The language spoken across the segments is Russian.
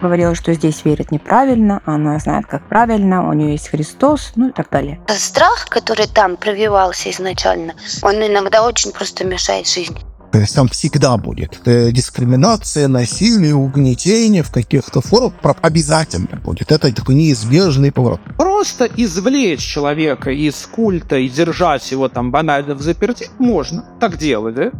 говорила, что здесь верить неправильно, она знает, как правильно, у нее есть Христос, ну и так далее. Страх, который там прививался изначально, он иногда очень просто мешает жизни. То есть там всегда будет э, дискриминация, насилие, угнетение в каких-то формах обязательно будет. Это такой неизбежный поворот. Просто извлечь человека из культа и держать его там банально в заперти можно. Так делать, да?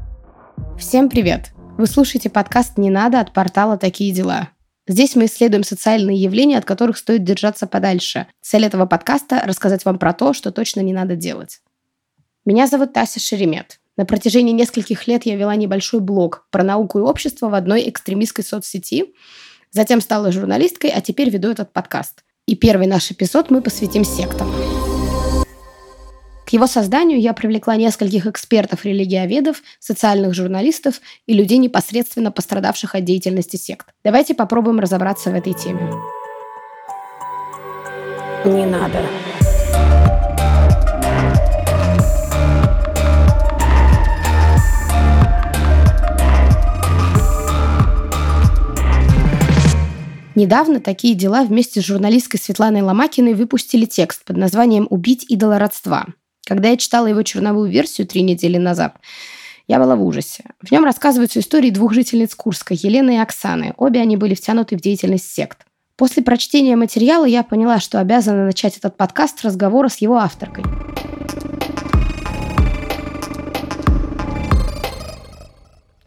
Всем привет! Вы слушаете подкаст «Не надо» от портала «Такие дела». Здесь мы исследуем социальные явления, от которых стоит держаться подальше. Цель этого подкаста – рассказать вам про то, что точно не надо делать. Меня зовут Тася Шеремет. На протяжении нескольких лет я вела небольшой блог про науку и общество в одной экстремистской соцсети. Затем стала журналисткой, а теперь веду этот подкаст. И первый наш эпизод мы посвятим сектам. К его созданию я привлекла нескольких экспертов-религиоведов, социальных журналистов и людей, непосредственно пострадавших от деятельности сект. Давайте попробуем разобраться в этой теме. Не надо. Недавно такие дела вместе с журналисткой Светланой Ломакиной выпустили текст под названием «Убить идола родства». Когда я читала его черновую версию три недели назад, я была в ужасе. В нем рассказываются истории двух жительниц Курска, Елены и Оксаны. Обе они были втянуты в деятельность сект. После прочтения материала я поняла, что обязана начать этот подкаст с разговора с его авторкой.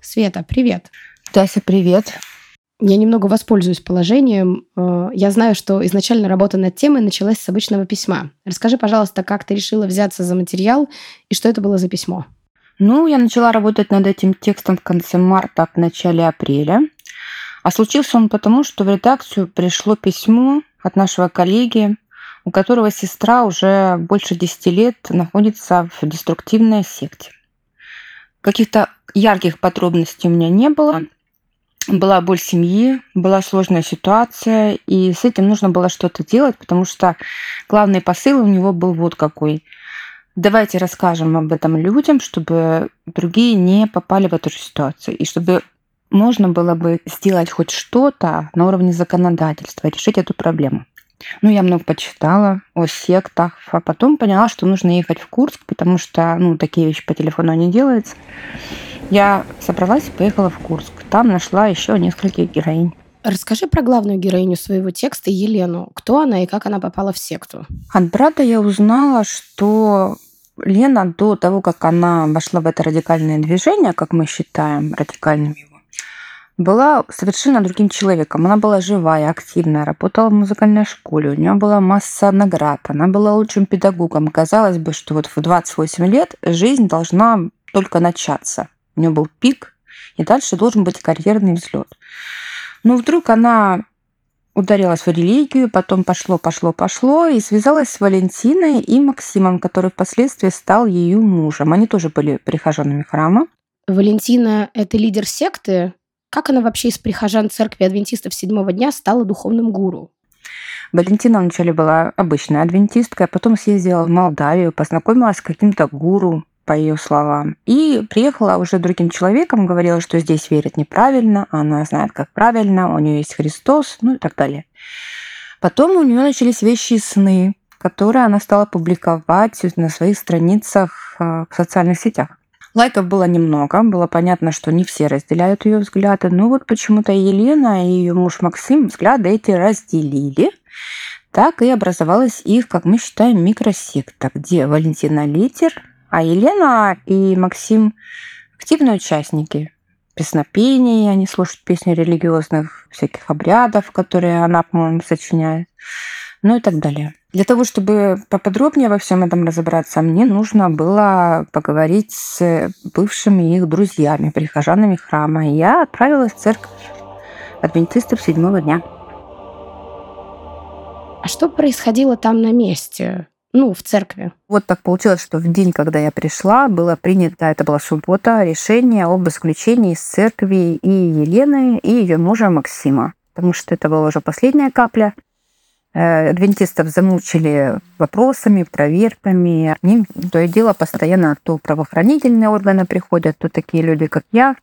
Света, привет. Тася, привет. Я немного воспользуюсь положением. Э, я знаю, что изначально работа над темой началась с обычного письма. Расскажи, пожалуйста, как ты решила взяться за материал и что это было за письмо? Ну, я начала работать над этим текстом в конце марта, в начале апреля. А случился он потому, что в редакцию пришло письмо от нашего коллеги, у которого сестра уже больше 10 лет находится в деструктивной секте. Каких-то ярких подробностей у меня не было – была боль семьи, была сложная ситуация, и с этим нужно было что-то делать, потому что главный посыл у него был вот какой. Давайте расскажем об этом людям, чтобы другие не попали в эту же ситуацию, и чтобы можно было бы сделать хоть что-то на уровне законодательства, решить эту проблему. Ну, я много почитала о сектах, а потом поняла, что нужно ехать в Курск, потому что, ну, такие вещи по телефону не делаются. Я собралась и поехала в Курск. Там нашла еще нескольких героинь. Расскажи про главную героиню своего текста, Елену. Кто она и как она попала в секту? От брата я узнала, что Лена до того, как она вошла в это радикальное движение, как мы считаем радикальным его, была совершенно другим человеком. Она была живая, активная, работала в музыкальной школе, у нее была масса наград, она была лучшим педагогом. Казалось бы, что вот в 28 лет жизнь должна только начаться. У нее был пик, и дальше должен быть карьерный взлет. Но вдруг она ударилась в религию, потом пошло, пошло, пошло, и связалась с Валентиной и Максимом, который впоследствии стал ее мужем. Они тоже были прихожанами храма. Валентина – это лидер секты? Как она вообще из прихожан церкви адвентистов седьмого дня стала духовным гуру? Валентина вначале была обычной адвентисткой, а потом съездила в Молдавию, познакомилась с каким-то гуру, по ее словам. И приехала уже другим человеком, говорила, что здесь верят неправильно, она знает, как правильно, у нее есть Христос, ну и так далее. Потом у нее начались вещи и сны, которые она стала публиковать на своих страницах э, в социальных сетях. Лайков было немного, было понятно, что не все разделяют ее взгляды, но вот почему-то Елена и ее муж Максим взгляды эти разделили. Так и образовалась их, как мы считаем, микросекта, где Валентина Литер а Елена и Максим активные участники песнопений, они слушают песни религиозных, всяких обрядов, которые она, по-моему, сочиняет, ну и так далее. Для того, чтобы поподробнее во всем этом разобраться, мне нужно было поговорить с бывшими их друзьями, прихожанами храма. Я отправилась в церковь адвентистов седьмого дня. А что происходило там на месте? Ну, в церкви. Вот так получилось, что в день, когда я пришла, было принято, это была суббота, решение об исключении из церкви и Елены, и ее мужа Максима. Потому что это была уже последняя капля. Э, адвентистов замучили вопросами, проверками. Они то и дело постоянно то правоохранительные органы приходят, то такие люди, как я.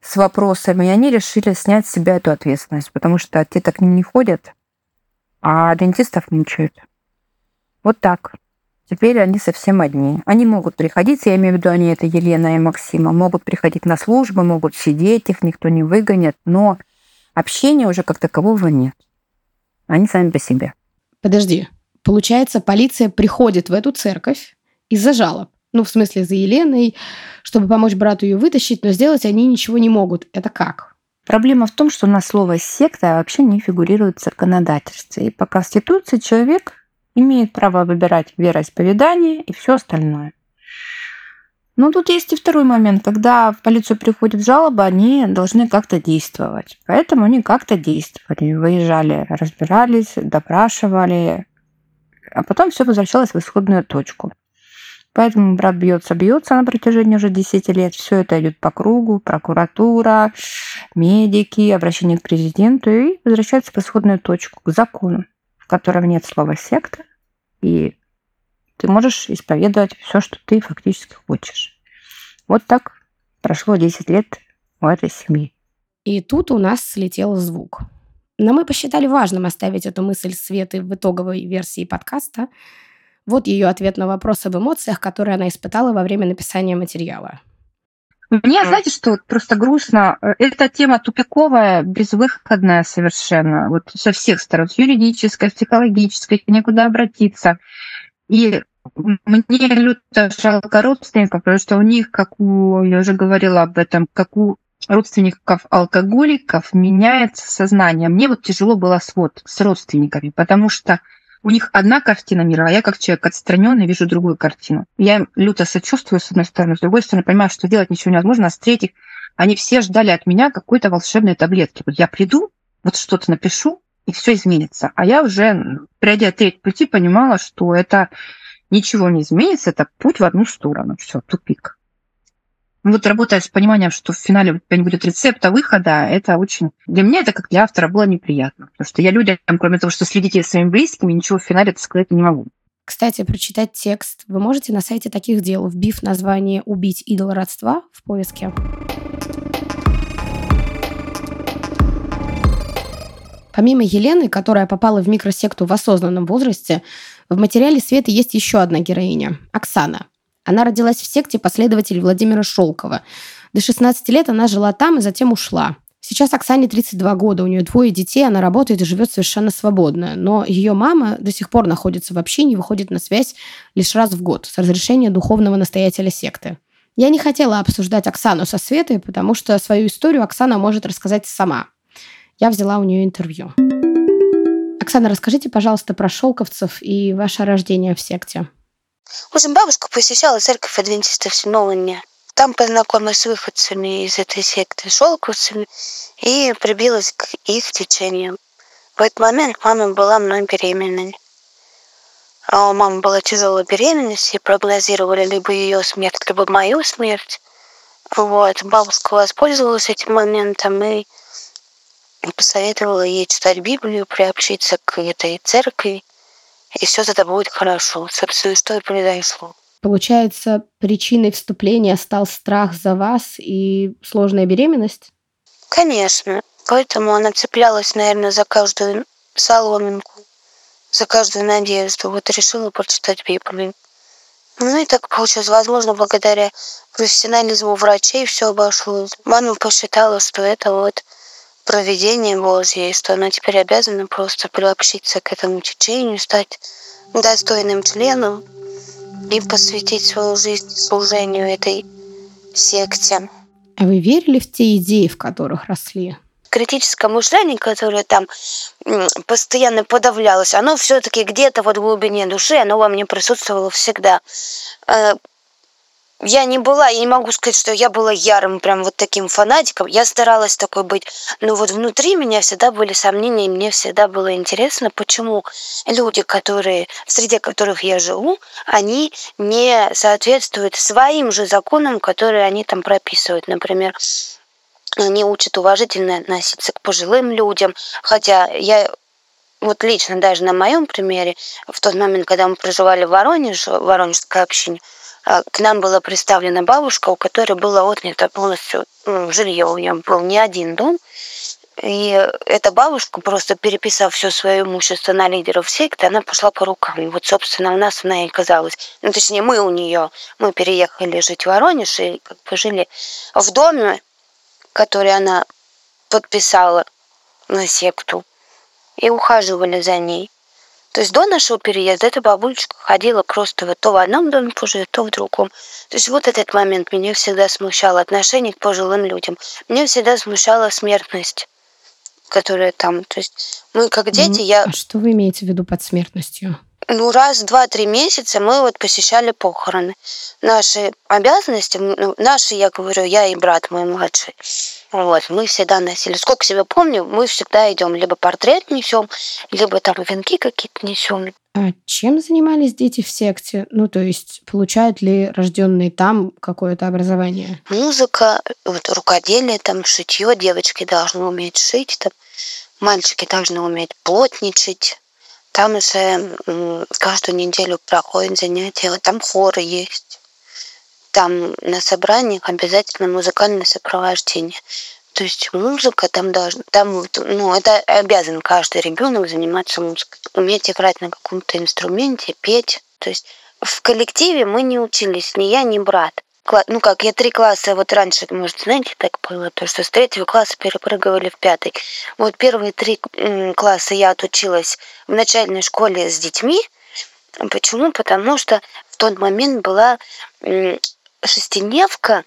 с вопросами, и они решили снять с себя эту ответственность, потому что те так не ходят, а дентистов мучают. Вот так. Теперь они совсем одни. Они могут приходить, я имею в виду, они это Елена и Максима, могут приходить на службы, могут сидеть, их никто не выгонит, но общения уже как такового нет. Они сами по себе. Подожди. Получается, полиция приходит в эту церковь из-за жалоб. Ну, в смысле, за Еленой, чтобы помочь брату ее вытащить, но сделать они ничего не могут. Это как? Проблема в том, что у нас слово «секта» вообще не фигурирует в законодательстве. И по Конституции человек имеет право выбирать вероисповедание и все остальное. Но тут есть и второй момент. Когда в полицию приходит жалоба, они должны как-то действовать. Поэтому они как-то действовали. Выезжали, разбирались, допрашивали, а потом все возвращалось в исходную точку. Поэтому брат бьется, бьется на протяжении уже 10 лет. Все это идет по кругу, прокуратура, медики, обращение к президенту и возвращается в исходную точку, к закону, котором нет слова секта, и ты можешь исповедовать все, что ты фактически хочешь. Вот так прошло 10 лет у этой семьи. И тут у нас слетел звук. Но мы посчитали важным оставить эту мысль Светы в итоговой версии подкаста. Вот ее ответ на вопрос об эмоциях, которые она испытала во время написания материала. Мне, знаете, что просто грустно. Эта тема тупиковая, безвыходная совершенно. Вот со всех сторон. С юридической, с психологической, некуда обратиться. И мне люто жалко родственников, потому что у них, как у, я уже говорила об этом, как у родственников алкоголиков меняется сознание. Мне вот тяжело было с, вот, с родственниками, потому что у них одна картина мира, а я как человек отстраненный вижу другую картину. Я люто сочувствую, с одной стороны, с другой стороны, понимаю, что делать ничего невозможно, а с третьих, они все ждали от меня какой-то волшебной таблетки. Вот я приду, вот что-то напишу, и все изменится. А я уже, пройдя треть пути, понимала, что это ничего не изменится, это путь в одну сторону. Все, тупик. Ну, вот работая с пониманием, что в финале у тебя не будет рецепта выхода, это очень... Для меня это, как для автора, было неприятно. Потому что я людям, кроме того, что следите за своими близкими, ничего в финале сказать не могу. Кстати, прочитать текст вы можете на сайте таких дел, вбив название «Убить идол родства» в поиске. Помимо Елены, которая попала в микросекту в осознанном возрасте, в материале Светы есть еще одна героиня – Оксана. Она родилась в секте последователей Владимира Шолкова. До 16 лет она жила там и затем ушла. Сейчас Оксане 32 года, у нее двое детей, она работает и живет совершенно свободно. Но ее мама до сих пор находится в общине и выходит на связь лишь раз в год с разрешения духовного настоятеля секты. Я не хотела обсуждать Оксану со Светой, потому что свою историю Оксана может рассказать сама. Я взяла у нее интервью. Оксана, расскажите, пожалуйста, про шелковцев и ваше рождение в секте. Общем, бабушка посещала церковь адвентистов седьмого дня. Там познакомилась с выходцами из этой секты, шелковцами, и прибилась к их течению. В этот момент мама была мной беременной. А у мамы была тяжелая беременность, и прогнозировали либо ее смерть, либо мою смерть. Вот. Бабушка воспользовалась этим моментом и посоветовала ей читать Библию, приобщиться к этой церкви и все это будет хорошо. Собственно, что и произошло. Получается, причиной вступления стал страх за вас и сложная беременность? Конечно. Поэтому она цеплялась, наверное, за каждую соломинку, за каждую надежду. Вот решила прочитать Библию. Ну и так получилось. Возможно, благодаря профессионализму врачей все обошлось. Мама посчитала, что это вот проведение Божье, что она теперь обязана просто приобщиться к этому течению, стать достойным членом и посвятить свою жизнь служению этой секте. А вы верили в те идеи, в которых росли? критическое мышление, которое там постоянно подавлялось, оно все-таки где-то вот в глубине души, оно во мне присутствовало всегда. Я не была, я не могу сказать, что я была ярым прям вот таким фанатиком. Я старалась такой быть. Но вот внутри меня всегда были сомнения, и мне всегда было интересно, почему люди, которые, среди которых я живу, они не соответствуют своим же законам, которые они там прописывают. Например, они учат уважительно относиться к пожилым людям, хотя я вот лично даже на моем примере, в тот момент, когда мы проживали в Воронеже, в Воронежской общине, к нам была представлена бабушка, у которой было отнято полностью ну, жилье. У нее был не один дом. И эта бабушка, просто переписав все свое имущество на лидеров секты, она пошла по рукам. И вот, собственно, у нас она и оказалась. Ну, точнее, мы у нее. Мы переехали жить в Воронеж и как бы жили в доме, который она подписала на секту. И ухаживали за ней. То есть до нашего переезда эта бабулечка ходила просто вот то в одном доме поживет, то в другом. То есть вот этот момент меня всегда смущал, отношение к пожилым людям. Меня всегда смущала смертность которая там. То есть мы как дети, я... А что вы имеете в виду под смертностью? Ну, раз, два, три месяца мы вот посещали похороны. Наши обязанности, ну, наши, я говорю, я и брат мой младший. Вот, мы всегда носили. Сколько себя помню, мы всегда идем, либо портрет несем, либо там венки какие-то несем. А чем занимались дети в секте? Ну, то есть, получают ли рожденные там какое-то образование? Музыка, вот рукоделие, там шитье, девочки должны уметь шить, там мальчики должны уметь плотничать. Там уже каждую неделю проходят занятия, там хоры есть. Там на собраниях обязательно музыкальное сопровождение. То есть музыка там должна, там, ну, это обязан каждый ребенок заниматься музыкой, уметь играть на каком-то инструменте, петь. То есть в коллективе мы не учились, ни я, ни брат. Ну как, я три класса, вот раньше, может, знаете, так было, то, что с третьего класса перепрыгивали в пятый. Вот первые три класса я отучилась в начальной школе с детьми. Почему? Потому что в тот момент была шестидневка,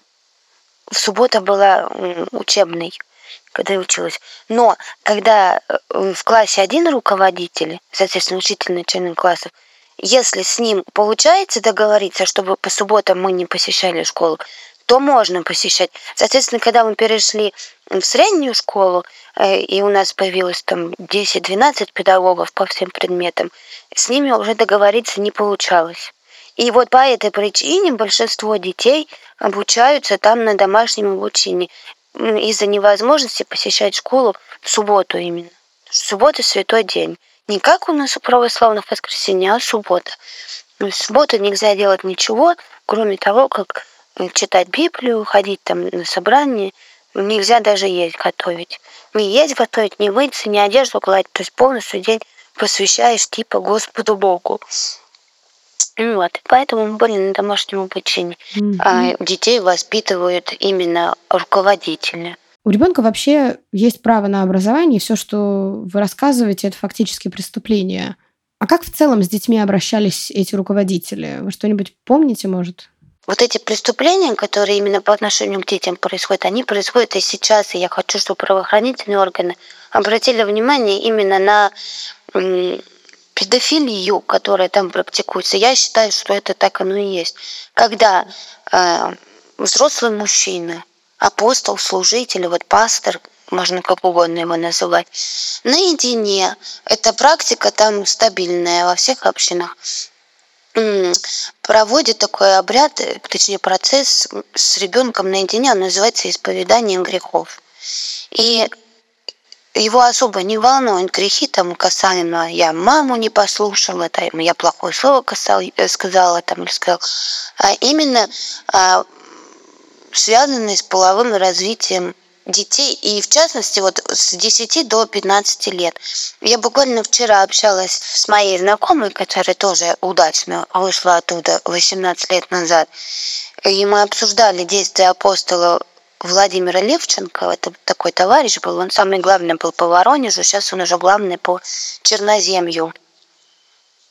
в суббота была учебной, когда я училась. Но когда э, в классе один руководитель, соответственно, учитель начальных классов, если с ним получается договориться, чтобы по субботам мы не посещали школу, то можно посещать. Соответственно, когда мы перешли в среднюю школу, э, и у нас появилось там 10-12 педагогов по всем предметам, с ними уже договориться не получалось. И вот по этой причине большинство детей обучаются там на домашнем обучении из-за невозможности посещать школу в субботу именно. Суббота – святой день. Не как у нас у православных воскресенье, а суббота. В субботу нельзя делать ничего, кроме того, как читать Библию, ходить там на собрание. Нельзя даже есть готовить. Не есть готовить, не мыться, не одежду гладить. То есть полностью день посвящаешь типа Господу Богу. Вот, поэтому были на домашнем обучении. Mm-hmm. А детей воспитывают именно руководители. У ребенка вообще есть право на образование, и все, что вы рассказываете, это фактически преступление. А как в целом с детьми обращались эти руководители? Вы что-нибудь помните, может? Вот эти преступления, которые именно по отношению к детям происходят, они происходят и сейчас. И я хочу, чтобы правоохранительные органы обратили внимание именно на педофилию, которая там практикуется, я считаю, что это так оно и есть. Когда э, взрослый мужчина, апостол, служитель, вот пастор, можно как угодно его называть, наедине, эта практика там стабильная во всех общинах, проводит такой обряд, точнее процесс с ребенком наедине, он называется исповеданием грехов. И его особо не волнуют грехи там касаемо я маму не послушала, там, я плохое слово касал, э, сказала там или сказал, а именно а, связанные с половым развитием детей, и в частности вот с 10 до 15 лет. Я буквально вчера общалась с моей знакомой, которая тоже удачно вышла оттуда 18 лет назад, и мы обсуждали действия апостола Владимира Левченко, это такой товарищ был, он самый главный был по Воронежу, сейчас он уже главный по Черноземью.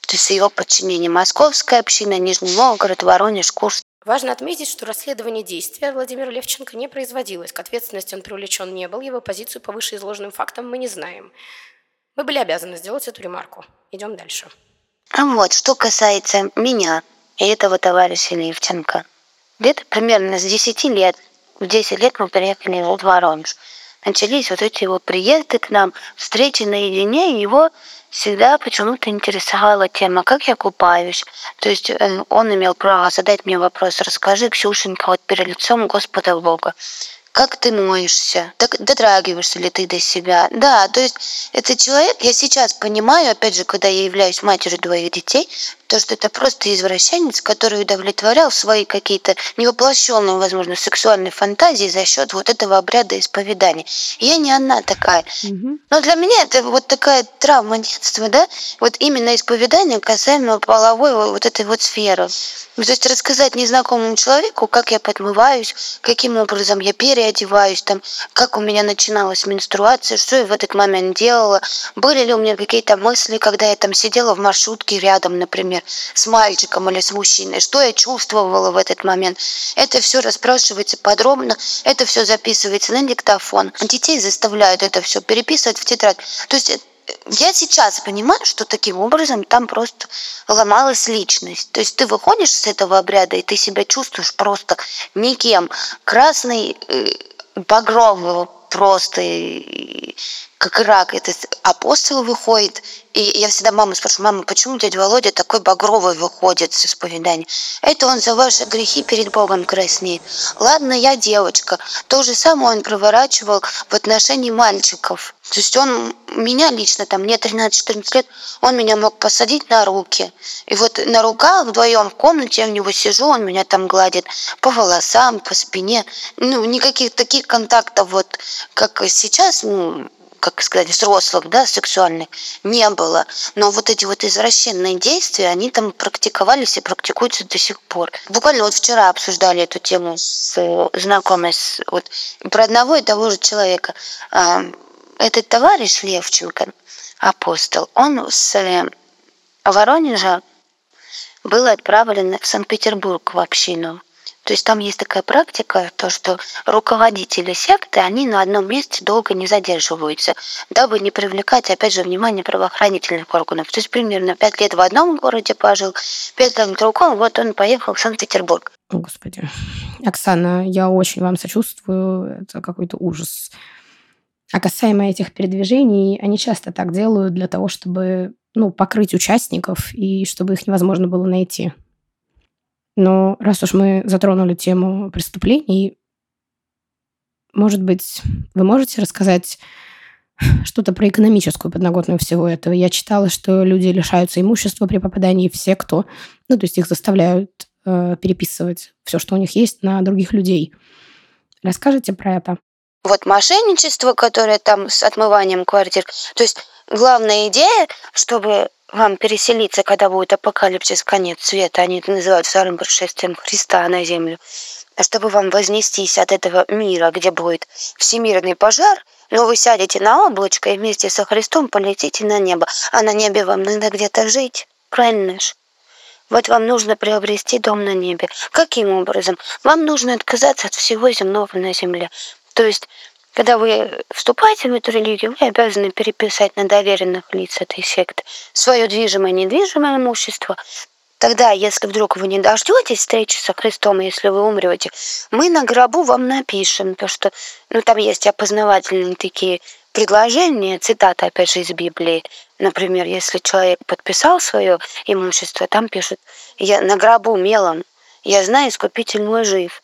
То есть его подчинение Московская община, Нижний Новгород, Воронеж, Курск. Важно отметить, что расследование действия Владимира Левченко не производилось. К ответственности он привлечен не был, его позицию по вышеизложенным фактам мы не знаем. Мы были обязаны сделать эту ремарку. Идем дальше. А вот, что касается меня и этого товарища Левченко. Где-то примерно с 10 лет в 10 лет мы приехали в Воронеж. Начались вот эти вот приезды к нам, встречи наедине, и его всегда почему-то интересовала тема, как я купаюсь. То есть э, он имел право задать мне вопрос, расскажи, Ксюшенька, вот перед лицом Господа Бога, как ты моешься, дотрагиваешься ли ты до себя. Да, то есть этот человек, я сейчас понимаю, опять же, когда я являюсь матерью двоих детей, то, что это просто извращенец, который удовлетворял свои какие-то невоплощенные, возможно, сексуальные фантазии за счет вот этого обряда исповедания. Я не одна такая. Но для меня это вот такая травма детства, да, вот именно исповедание касаемо половой вот этой вот сферы. То есть рассказать незнакомому человеку, как я подмываюсь, каким образом я переодеваюсь, там, как у меня начиналась менструация, что я в этот момент делала, были ли у меня какие-то мысли, когда я там сидела в маршрутке рядом, например, с мальчиком или с мужчиной, что я чувствовала в этот момент. Это все расспрашивается подробно, это все записывается на диктофон. Детей заставляют это все переписывать в тетрадь. То есть э, я сейчас понимаю, что таким образом там просто ломалась личность. То есть ты выходишь с этого обряда, и ты себя чувствуешь просто никем. Красный, э, багровый просто, и как рак. Это апостол выходит, и я всегда маму спрашиваю, мама, почему дядя Володя такой багровый выходит с исповедания? Это он за ваши грехи перед Богом краснеет. Ладно, я девочка. То же самое он проворачивал в отношении мальчиков. То есть он меня лично, там мне 13-14 лет, он меня мог посадить на руки. И вот на руках вдвоем в комнате я в него сижу, он меня там гладит по волосам, по спине. Ну, никаких таких контактов вот, как сейчас, ну, как сказать, взрослых, да, сексуальных, не было. Но вот эти вот извращенные действия, они там практиковались и практикуются до сих пор. Буквально вот вчера обсуждали эту тему с знакомой с, вот, про одного и того же человека. А, Этот товарищ Левченко, апостол, он с э, Воронежа был отправлен в Санкт-Петербург в общину. То есть там есть такая практика, то что руководители секты, они на одном месте долго не задерживаются, дабы не привлекать, опять же, внимание правоохранительных органов. То есть примерно пять лет в одном городе пожил, пять лет в другом, вот он поехал в Санкт-Петербург. О, Господи. Оксана, я очень вам сочувствую. Это какой-то ужас. А касаемо этих передвижений, они часто так делают для того, чтобы ну, покрыть участников и чтобы их невозможно было найти. Но раз уж мы затронули тему преступлений, может быть, вы можете рассказать что-то про экономическую подноготную всего этого? Я читала, что люди лишаются имущества при попадании в секту, ну, то есть их заставляют э, переписывать все, что у них есть, на других людей. Расскажите про это. Вот мошенничество, которое там с отмыванием квартир. То есть главная идея, чтобы вам переселиться, когда будет апокалипсис, конец света, они это называют вторым пришествием Христа на землю, а чтобы вам вознестись от этого мира, где будет всемирный пожар, но вы сядете на облачко и вместе со Христом полетите на небо, а на небе вам надо где-то жить, правильно ж? Вот вам нужно приобрести дом на небе. Каким образом? Вам нужно отказаться от всего земного на земле. То есть когда вы вступаете в эту религию, вы обязаны переписать на доверенных лиц этой секты свое движимое и недвижимое имущество. Тогда, если вдруг вы не дождетесь встречи со Христом, если вы умрете, мы на гробу вам напишем, то что, ну, там есть опознавательные такие предложения, цитаты, опять же, из Библии. Например, если человек подписал свое имущество, там пишут, я на гробу мелом, я знаю, искупитель мой жив.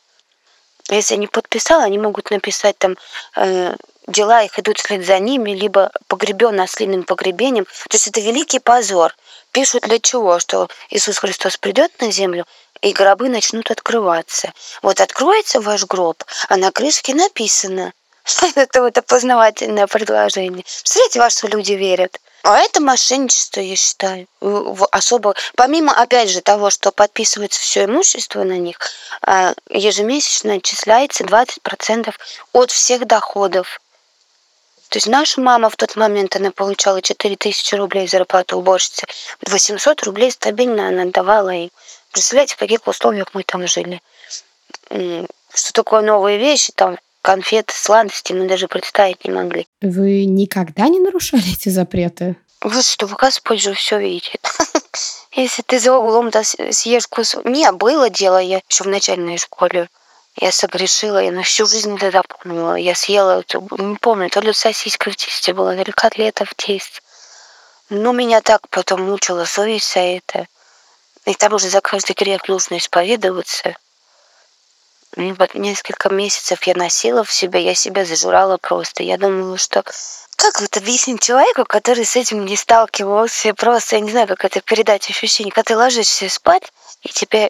Если не подписал, они могут написать там э, дела их идут вслед за ними, либо погребен ослиным погребением. То есть это великий позор. Пишут для чего? Что Иисус Христос придет на землю, и гробы начнут открываться. Вот откроется ваш гроб, а на крышке написано. Это вот опознавательное предложение. Представляете, во что люди верят. А это мошенничество, я считаю. Особо, помимо, опять же, того, что подписывается все имущество на них, а, ежемесячно отчисляется 20% от всех доходов. То есть наша мама в тот момент, она получала 4000 рублей зарплату уборщицы, 800 рублей стабильно она давала им. Представляете, в каких условиях мы там жили. Что такое новые вещи, там конфеты, сладости мы даже представить не могли. Вы никогда не нарушали эти запреты? Вот что, Господь же все видит. Если ты за углом-то съешь кусок... Не, было дело, я еще в начальной школе. Я согрешила, я на всю жизнь это запомнила. Я съела, не помню, то ли сосиска в тесте была, то ли котлета в тесте. Но меня так потом мучила совесть за это. И там уже за каждый грех нужно исповедоваться. Вот несколько месяцев я носила в себе, я себя зажирала просто. Я думала, что как вот объяснить человеку, который с этим не сталкивался, просто, я не знаю, как это передать ощущение, когда ты ложишься спать, и тебе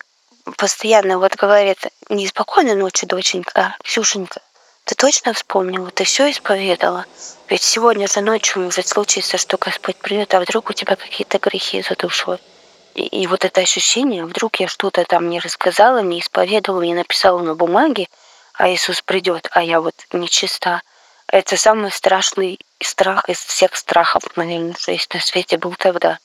постоянно вот говорят, не спокойной ночи, доченька, а Ксюшенька, ты точно вспомнила, ты все исповедала? Ведь сегодня за ночью может случиться, что Господь придет, а вдруг у тебя какие-то грехи за. И, и вот это ощущение, вдруг я что-то там не рассказала, не исповедовала, не написала на бумаге, а Иисус придет, а я вот нечиста. Это самый страшный страх из всех страхов, наверное, что есть на свете был тогда.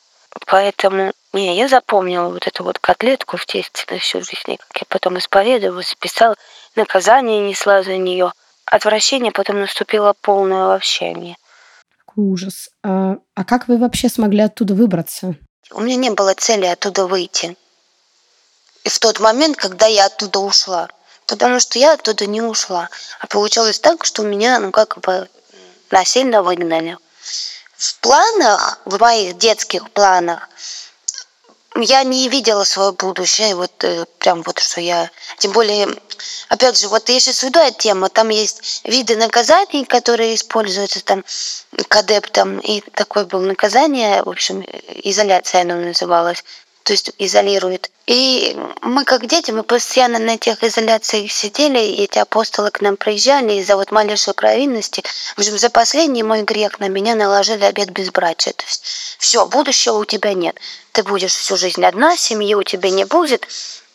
Поэтому, не, я запомнила вот эту вот котлетку в тесте на всю жизнь, как я потом исповедовалась, писала, наказание несла за нее. Отвращение потом наступило полное вообще мне. Ужас. А, а как вы вообще смогли оттуда выбраться? У меня не было цели оттуда выйти. И в тот момент, когда я оттуда ушла. Потому что я оттуда не ушла. А получалось так, что меня, ну, как бы насильно выгнали. В планах, в моих детских планах, я не видела свое будущее, вот э, прям вот что я, тем более, опять же, вот я сейчас веду эту тему, там есть виды наказаний, которые используются там к адептам, и такое было наказание, в общем, изоляция оно называлось, то есть изолирует. И мы, как дети, мы постоянно на этих изоляциях сидели, и эти апостолы к нам приезжали из-за вот малейшей провинности. В общем, за последний мой грех на меня наложили обед безбрачия. То есть все, будущего у тебя нет. Ты будешь всю жизнь одна, семьи у тебя не будет.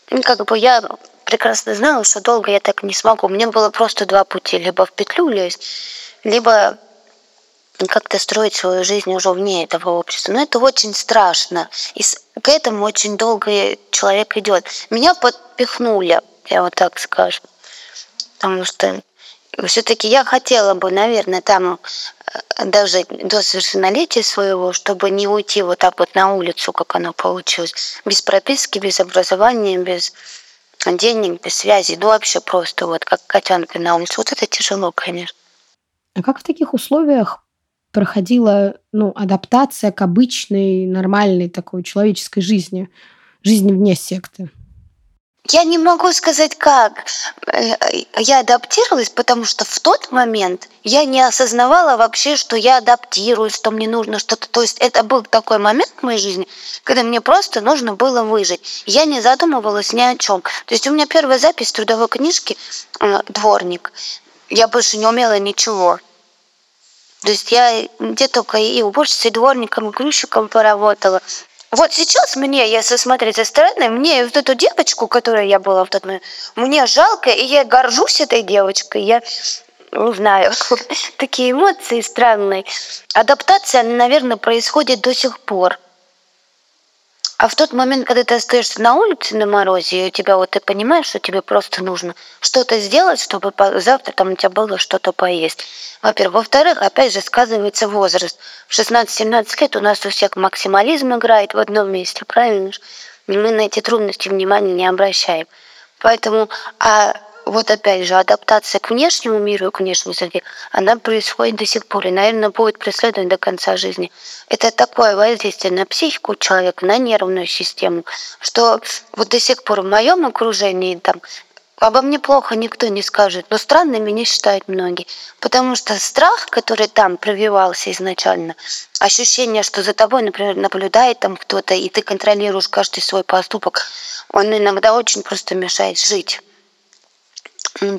И как бы я прекрасно знала, что долго я так не смогу. Мне было просто два пути. Либо в петлю лезть, либо как-то строить свою жизнь уже вне этого общества. Но это очень страшно. И к этому очень долго человек идет. Меня подпихнули, я вот так скажу. Потому что все-таки я хотела бы, наверное, там э, даже до совершеннолетия своего, чтобы не уйти вот так вот на улицу, как оно получилось, без прописки, без образования, без денег, без связи, ну вообще просто вот как котенка на улице. Вот это тяжело, конечно. А как в таких условиях проходила ну, адаптация к обычной, нормальной такой человеческой жизни, жизни вне секты? Я не могу сказать как. Э, я адаптировалась, потому что в тот момент я не осознавала вообще, что я адаптируюсь, что мне нужно что-то. То есть это был такой момент в моей жизни, когда мне просто нужно было выжить. Я не задумывалась ни о чем. То есть у меня первая запись трудовой книжке э, «Дворник». Я больше не умела ничего. То есть я где только и уборщицей, и дворником, и грузчиком поработала. Вот сейчас мне, если смотреть со стороны, мне вот эту девочку, которая я была в тот момент, мне жалко, и я горжусь этой девочкой. Я не знаю, такие эмоции странные. Адаптация, наверное, происходит до сих пор. А в тот момент, когда ты остаешься на улице на морозе, и у тебя вот ты понимаешь, что тебе просто нужно что-то сделать, чтобы завтра там у тебя было что-то поесть. Во-первых. Во-вторых, опять же, сказывается возраст. В 16-17 лет у нас у всех максимализм играет в одном месте, правильно? И мы на эти трудности внимания не обращаем. Поэтому, а вот опять же, адаптация к внешнему миру и к внешней среде, она происходит до сих пор и, наверное, будет преследовать до конца жизни. Это такое воздействие на психику человека, на нервную систему, что вот до сих пор в моем окружении там обо мне плохо никто не скажет, но странно меня считают многие. Потому что страх, который там прививался изначально, ощущение, что за тобой, например, наблюдает там кто-то, и ты контролируешь каждый свой поступок, он иногда очень просто мешает жить.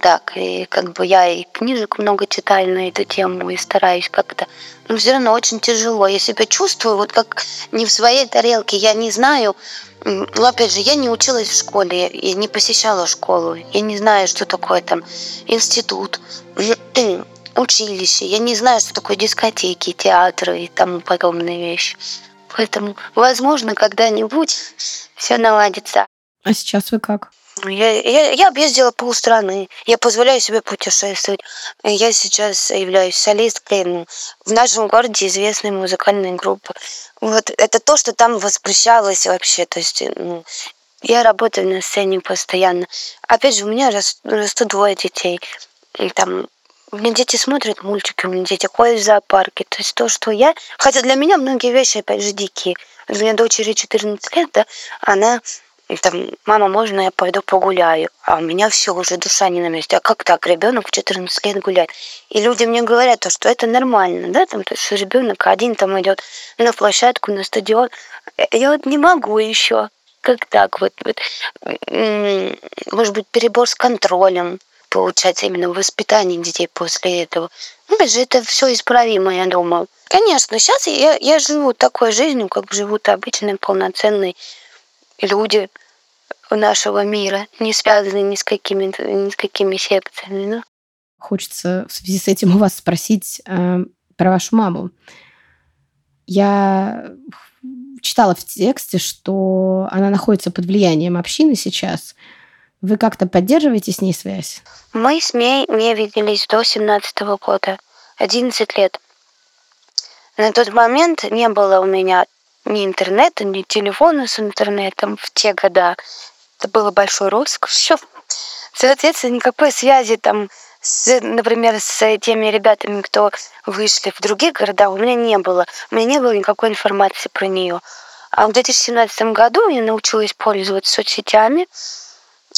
Так, и как бы я и книжек много читаю на эту тему и стараюсь как-то. Но все равно очень тяжело. Я себя чувствую вот как не в своей тарелке. Я не знаю, ну, опять же, я не училась в школе, я не посещала школу. Я не знаю, что такое там институт, училище. Я не знаю, что такое дискотеки, театры и тому подобные вещи. Поэтому, возможно, когда-нибудь все наладится. А сейчас вы как? Я, я, я объездила полстраны. Я позволяю себе путешествовать. Я сейчас являюсь солисткой в нашем городе известной музыкальной группы. Вот это то, что там воспрещалось вообще. То есть ну, я работаю на сцене постоянно. Опять же, у меня растут двое детей. И там у меня дети смотрят мультики, у меня дети ходят в зоопарке. То есть то, что я... Хотя для меня многие вещи, опять же, дикие. У меня дочери 14 лет, да, она И там, мама, можно я пойду погуляю? А у меня все, уже душа не на месте. А как так, ребенок в 14 лет гуляет? И люди мне говорят, то, что это нормально, да, там, то, что ребенок один там идет на площадку, на стадион. Я вот не могу еще. Как так вот? вот может быть, перебор с контролем получается именно в воспитании детей после этого. Ну, опять же, это все исправимо, я думаю. Конечно, сейчас я, я живу такой жизнью, как живут обычные полноценные люди нашего мира, не связанные ни с какими, ни с какими секциями. Ну. Хочется в связи с этим у вас спросить э, про вашу маму. Я читала в тексте, что она находится под влиянием общины сейчас. Вы как-то поддерживаете с ней связь? Мы с ней не виделись до 17 -го года, 11 лет. На тот момент не было у меня ни интернета, ни телефона с интернетом в те года. Это было большой роскошью. Соответственно, никакой связи там с, например, с теми ребятами, кто вышли в другие города, у меня не было. У меня не было никакой информации про нее. А в 2017 году я научилась пользоваться соцсетями.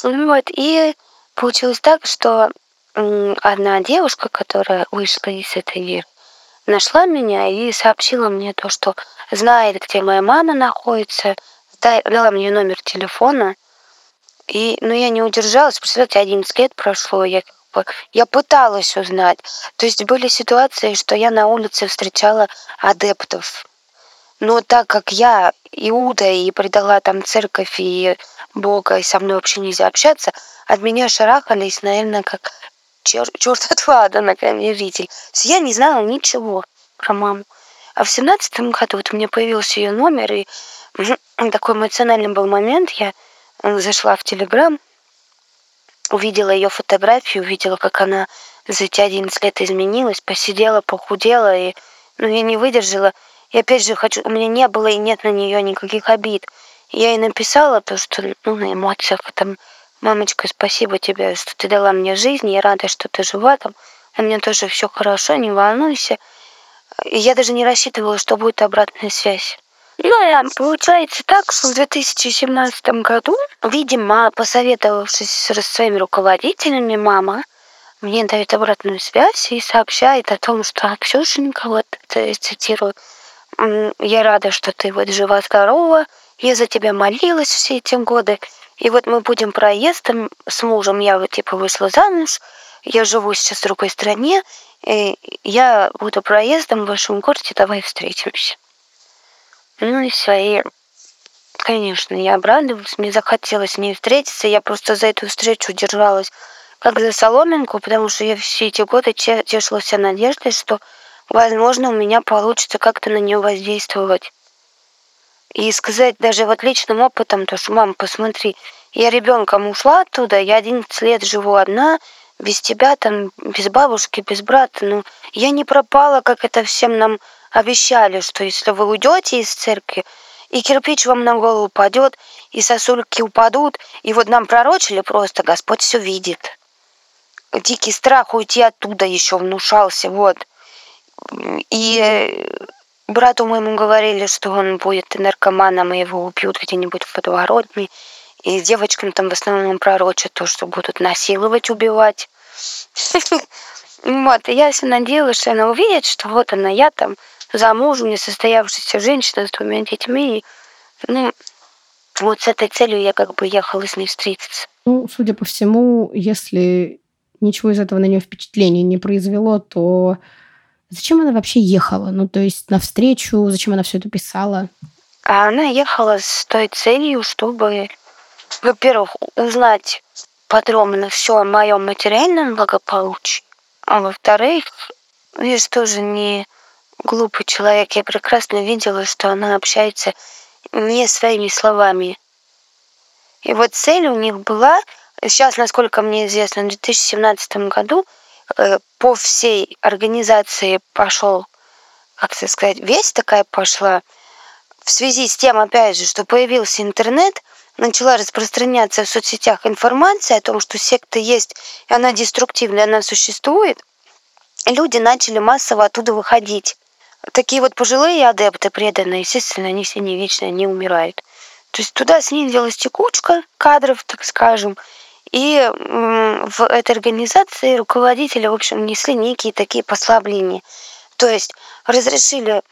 Вот, и получилось так, что одна девушка, которая вышла из этой нашла меня и сообщила мне то, что знает, где моя мама находится, дала мне номер телефона. И, ну, я не удержалась, представляете, 11 лет прошло, я я пыталась узнать. То есть были ситуации, что я на улице встречала адептов. Но так как я Иуда и предала там церковь и Бога, и со мной вообще нельзя общаться, от меня шарахались, наверное, как чер черт от меня видели. Я не знала ничего про маму. А в семнадцатом году вот у меня появился ее номер, и такой эмоциональный был момент. Я зашла в Телеграм, увидела ее фотографию, увидела, как она за эти 11 лет изменилась, посидела, похудела, и ну, я не выдержала. И опять же, хочу, у меня не было и нет на нее никаких обид. Я ей написала то, что ну, на эмоциях там Мамочка, спасибо тебе, что ты дала мне жизнь. Я рада, что ты жива там. У меня тоже все хорошо, не волнуйся. Я даже не рассчитывала, что будет обратная связь. Ну, да, получается так, что в 2017 году, видимо, посоветовавшись с своими руководителями, мама мне дает обратную связь и сообщает о том, что Ксюшенька, вот, цитирую, я рада, что ты вот жива-здорова, я за тебя молилась все эти годы, и вот мы будем проездом с мужем. Я вот типа вышла замуж, я живу сейчас в другой стране, и я буду проездом в вашем городе, давай встретимся. Ну и все. И, конечно, я обрадовалась, мне захотелось с ней встретиться. Я просто за эту встречу держалась как за соломинку, потому что я все эти годы тешила себя надеждой, что, возможно, у меня получится как-то на нее воздействовать. И сказать даже вот личным опытом, то что, мам, посмотри, я ребенком ушла оттуда, я 11 лет живу одна, без тебя там, без бабушки, без брата, ну, я не пропала, как это всем нам обещали, что если вы уйдете из церкви, и кирпич вам на голову упадет, и сосульки упадут, и вот нам пророчили просто, Господь все видит. Дикий страх уйти оттуда еще внушался, вот. И э, Брату моему говорили, что он будет наркоманом, и его убьют где-нибудь в подворотне. И девочкам там в основном пророчат то, что будут насиловать, убивать. Вот, и я все надеялась, что она увидит, что вот она, я там замужем, состоявшаяся женщина с двумя детьми. Ну, вот с этой целью я как бы ехала с ней встретиться. Ну, судя по всему, если ничего из этого на нее впечатления не произвело, то Зачем она вообще ехала? Ну, то есть навстречу, зачем она все это писала? А она ехала с той целью, чтобы, во-первых, узнать подробно все о моем материальном благополучии, а во-вторых, я же тоже не глупый человек, я прекрасно видела, что она общается не своими словами. И вот цель у них была, сейчас, насколько мне известно, в 2017 году – по всей организации пошел, как сказать, весь такая пошла. В связи с тем, опять же, что появился интернет, начала распространяться в соцсетях информация о том, что секта есть, и она деструктивная, она существует, люди начали массово оттуда выходить. Такие вот пожилые адепты преданные, естественно, они все не вечные, они умирают. То есть туда снизилась текучка кадров, так скажем, и в этой организации руководители, в общем, несли некие такие послабления. То есть разрешили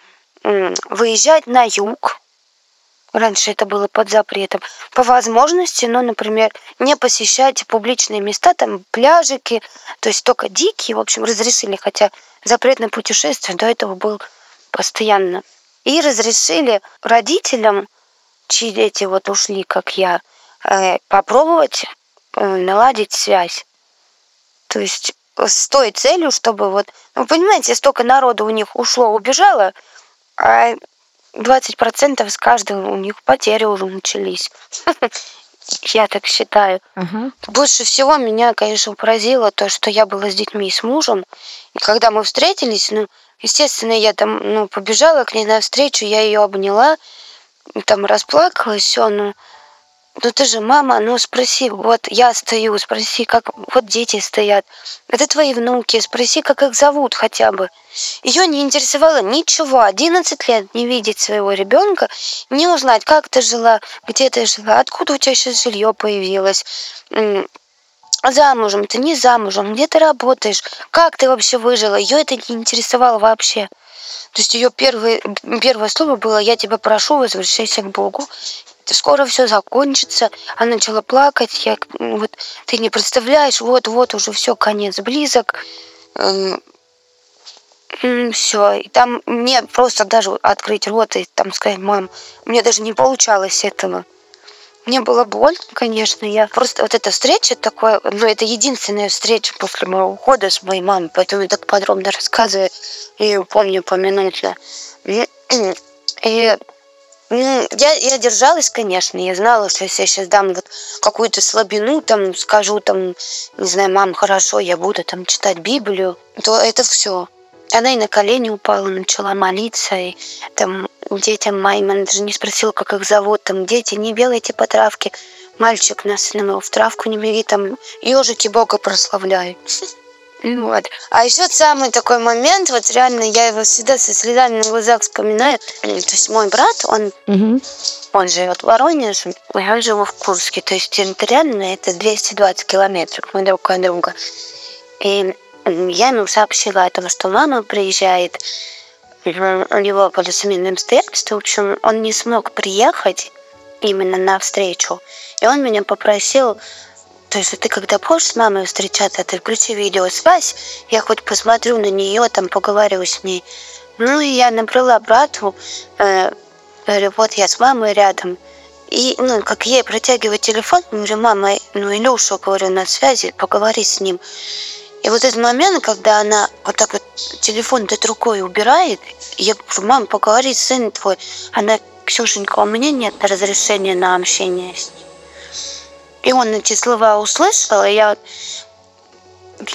выезжать на юг, Раньше это было под запретом. По возможности, ну, например, не посещать публичные места, там пляжики, то есть только дикие, в общем, разрешили, хотя запрет на путешествие до этого был постоянно. И разрешили родителям, чьи дети вот ушли, как я, э, попробовать наладить связь. То есть с той целью, чтобы вот, ну, понимаете, столько народу у них ушло, убежало, а 20% с каждого у них потери уже начались. Я так считаю. Больше всего меня, конечно, поразило то, что я была с детьми и с мужем. И когда мы встретились, ну, естественно, я там, ну, побежала к ней навстречу, я ее обняла, там расплакалась, все, ну, ну ты же мама, ну спроси, вот я стою, спроси, как вот дети стоят. Это твои внуки, спроси, как их зовут хотя бы. Ее не интересовало ничего. 11 лет не видеть своего ребенка, не узнать, как ты жила, где ты жила, откуда у тебя сейчас жилье появилось, замужем, ты не замужем, где ты работаешь, как ты вообще выжила. Ее это не интересовало вообще. То есть ее первое, первое слово было «Я тебя прошу, возвращайся к Богу» скоро все закончится. Она начала плакать. Я, вот, ты не представляешь, вот-вот уже все, конец близок. Эм, все. И там мне просто даже открыть рот и там сказать, мам, мне даже не получалось этого. Мне было больно, конечно. Я просто вот эта встреча такое, ну это единственная встреча после моего ухода с моей мамой, поэтому я так подробно рассказываю и помню поминутно. И, и я, я держалась, конечно, я знала, что если я сейчас дам вот какую-то слабину, там, скажу, там, не знаю, мам, хорошо, я буду там читать Библию, то это все. Она и на колени упала, начала молиться, и там детям моим, она даже не спросила, как их зовут, там, дети, не белайте по травке, мальчик нас в травку не бери, там, ежики Бога прославляют. Вот. А еще самый такой момент, вот реально я его всегда со слезами на глазах вспоминаю. То есть мой брат, он, угу. он живет в Воронеже, я живу в Курске. То есть территориально это 220 километров мы друг от друга. И я ему сообщила о том, что мама приезжает, у него полисемейное обстоятельства, в общем, он не смог приехать именно на встречу. И он меня попросил то есть ты когда будешь с мамой встречаться, ты включи видеосвязь, я хоть посмотрю на нее, там поговорю с ней. Ну и я набрала брату, э, говорю, вот я с мамой рядом. И, ну, как ей протягиваю телефон, говорю, мама, ну, Илюша, говорю, на связи, поговори с ним. И вот этот момент, когда она вот так вот телефон этой рукой убирает, я говорю, мама, поговори, сын твой. Она, Ксюшенька, у меня нет разрешения на общение с ним. И он эти слова услышал, и я,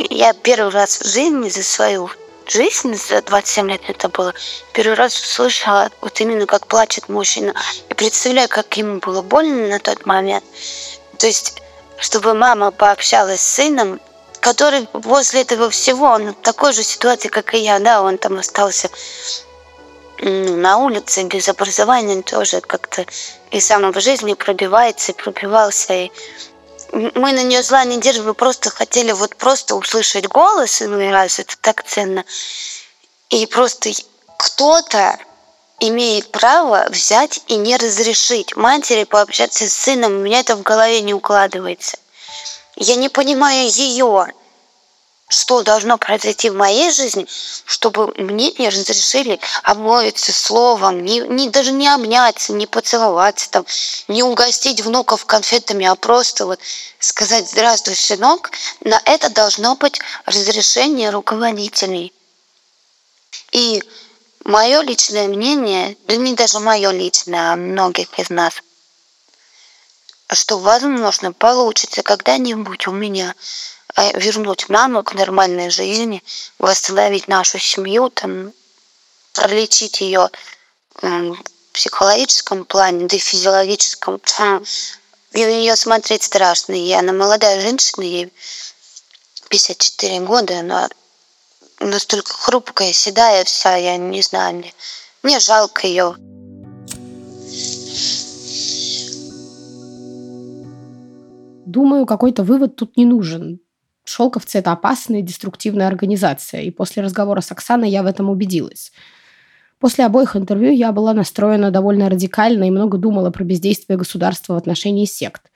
я первый раз в жизни за свою жизнь, за 27 лет это было, первый раз услышала вот именно как плачет мужчина. И представляю, как ему было больно на тот момент. То есть, чтобы мама пообщалась с сыном, который после этого всего, он в такой же ситуации, как и я, да, он там остался на улице без образования тоже как-то и сам в жизни пробивается, и пробивался. И мы на нее зла не держим, мы просто хотели вот просто услышать голос иной раз, это так ценно. И просто кто-то имеет право взять и не разрешить матери пообщаться с сыном. У меня это в голове не укладывается. Я не понимаю ее что должно произойти в моей жизни, чтобы мне не разрешили обмолвиться словом, не, не, даже не обняться, не поцеловаться, там, не угостить внуков конфетами, а просто вот сказать «Здравствуй, сынок», на это должно быть разрешение руководителей. И мое личное мнение, да не даже мое личное, а многих из нас, что, возможно, получится когда-нибудь у меня вернуть маму к нормальной жизни, восстановить нашу семью, там, пролечить ее в психологическом плане, да и физиологическом. Нее смотреть страшно. И она молодая женщина, ей 54 года, она настолько хрупкая, седая вся, я не знаю, мне, мне жалко ее. Думаю, какой-то вывод тут не нужен. Шелковцы – это опасная и деструктивная организация, и после разговора с Оксаной я в этом убедилась. После обоих интервью я была настроена довольно радикально и много думала про бездействие государства в отношении сект.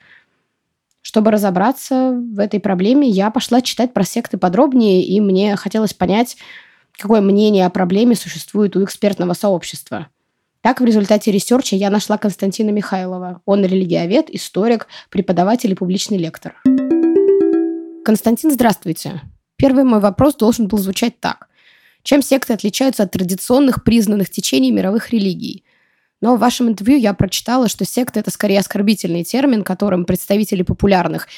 Чтобы разобраться в этой проблеме, я пошла читать про секты подробнее, и мне хотелось понять, какое мнение о проблеме существует у экспертного сообщества. Так, в результате research а я нашла Константина Михайлова. Он религиовед, историк, преподаватель и публичный лектор. Константин, здравствуйте. Первый мой вопрос должен был звучать так. Чем секты отличаются от традиционных признанных течений мировых религий? Но в вашем интервью я прочитала, что секта – это скорее оскорбительный термин, которым представители популярных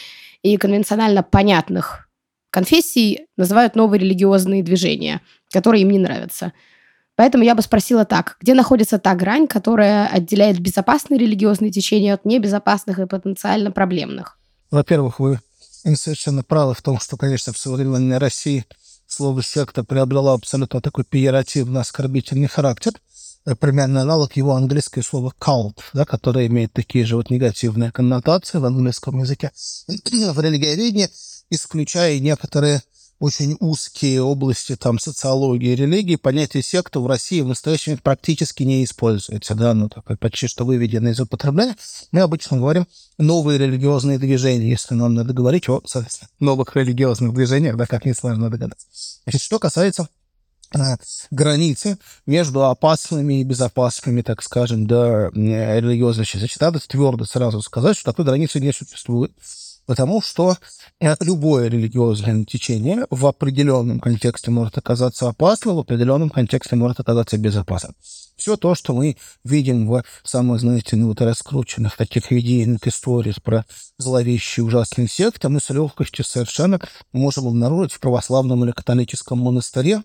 и конвенционально понятных конфессий называют новые религиозные движения, которые им не нравятся. Поэтому я бы спросила так, где находится та грань, которая отделяет безопасные религиозные течения от небезопасных и потенциально проблемных? Во-первых, вы совершенно правы в том, что, конечно, в современной России слово «секта» приобрело абсолютно такой пиеративно оскорбительный характер – Э, примерно аналог его английское слово cult, да, которое имеет такие же вот негативные коннотации в английском языке. в религиоведении, исключая некоторые очень узкие области там социологии религии, понятие секты в России в настоящее время практически не используется, да, ну, такое почти что выведено из употребления. Мы обычно говорим новые религиозные движения, если нам надо говорить о новых религиозных движениях, да, как несложно догадаться. Значит, что касается границы между опасными и безопасными, так скажем, да, религиозными. Значит, надо твердо сразу сказать, что такой границы не существует, потому что любое религиозное течение в определенном контексте может оказаться опасным, в определенном контексте может оказаться безопасным. Все то, что мы видим в самых, знаете, ну, вот раскрученных таких идейных историях про зловещие ужасные секты, мы с легкостью совершенно можем обнаружить в православном или католическом монастыре,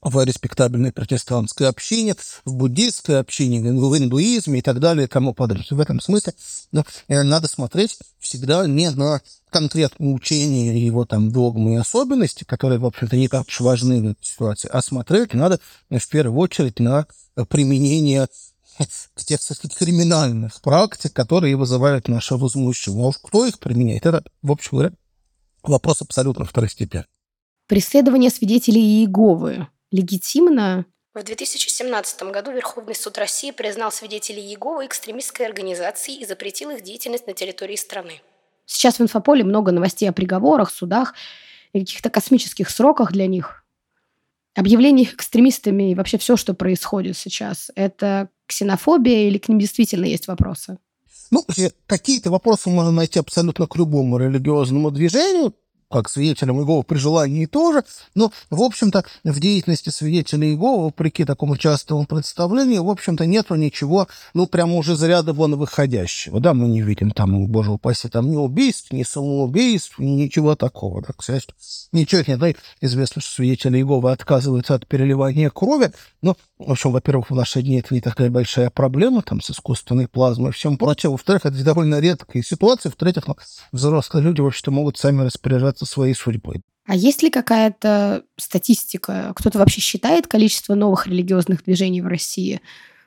в респектабельной протестантской общине, в буддистской общине, в индуизме и так далее и тому. В этом смысле ну, э, надо смотреть всегда не на конкретные учения, его там догмы и особенности, которые, в общем-то, не так уж важны в этой ситуации, а смотреть надо э, в первую очередь на применение тех криминальных практик, которые вызывают наше возмущение. А уж кто их применяет, это, в общем говоря, вопрос абсолютно второстепенный. Преследование свидетелей Иеговы легитимно. В 2017 году Верховный суд России признал свидетелей Иеговы экстремистской организацией и запретил их деятельность на территории страны. Сейчас в инфополе много новостей о приговорах, судах и каких-то космических сроках для них. Объявление их экстремистами и вообще все, что происходит сейчас, это ксенофобия или к ним действительно есть вопросы? Ну, какие-то вопросы можно найти абсолютно к любому религиозному движению как свидетелем Иеговы при желании тоже, но, в общем-то, в деятельности свидетеля Иеговы, вопреки такому частому представлению, в общем-то, нету ничего, ну, прямо уже заряда вон выходящего, да, мы не видим там, боже упаси, там ни убийств, ни самоубийств, ни ничего такого, да, к счастью, ничего нет, да, известно, что свидетели Иеговы отказываются от переливания крови, но, в общем, во-первых, в наши дни это не такая большая проблема, там, с искусственной плазмой и всем прочим, во-вторых, это довольно редкая ситуация, в-третьих, ну, взрослые люди, в общем-то, могут сами распоряжаться заниматься своей судьбой. А есть ли какая-то статистика? Кто-то вообще считает количество новых религиозных движений в России?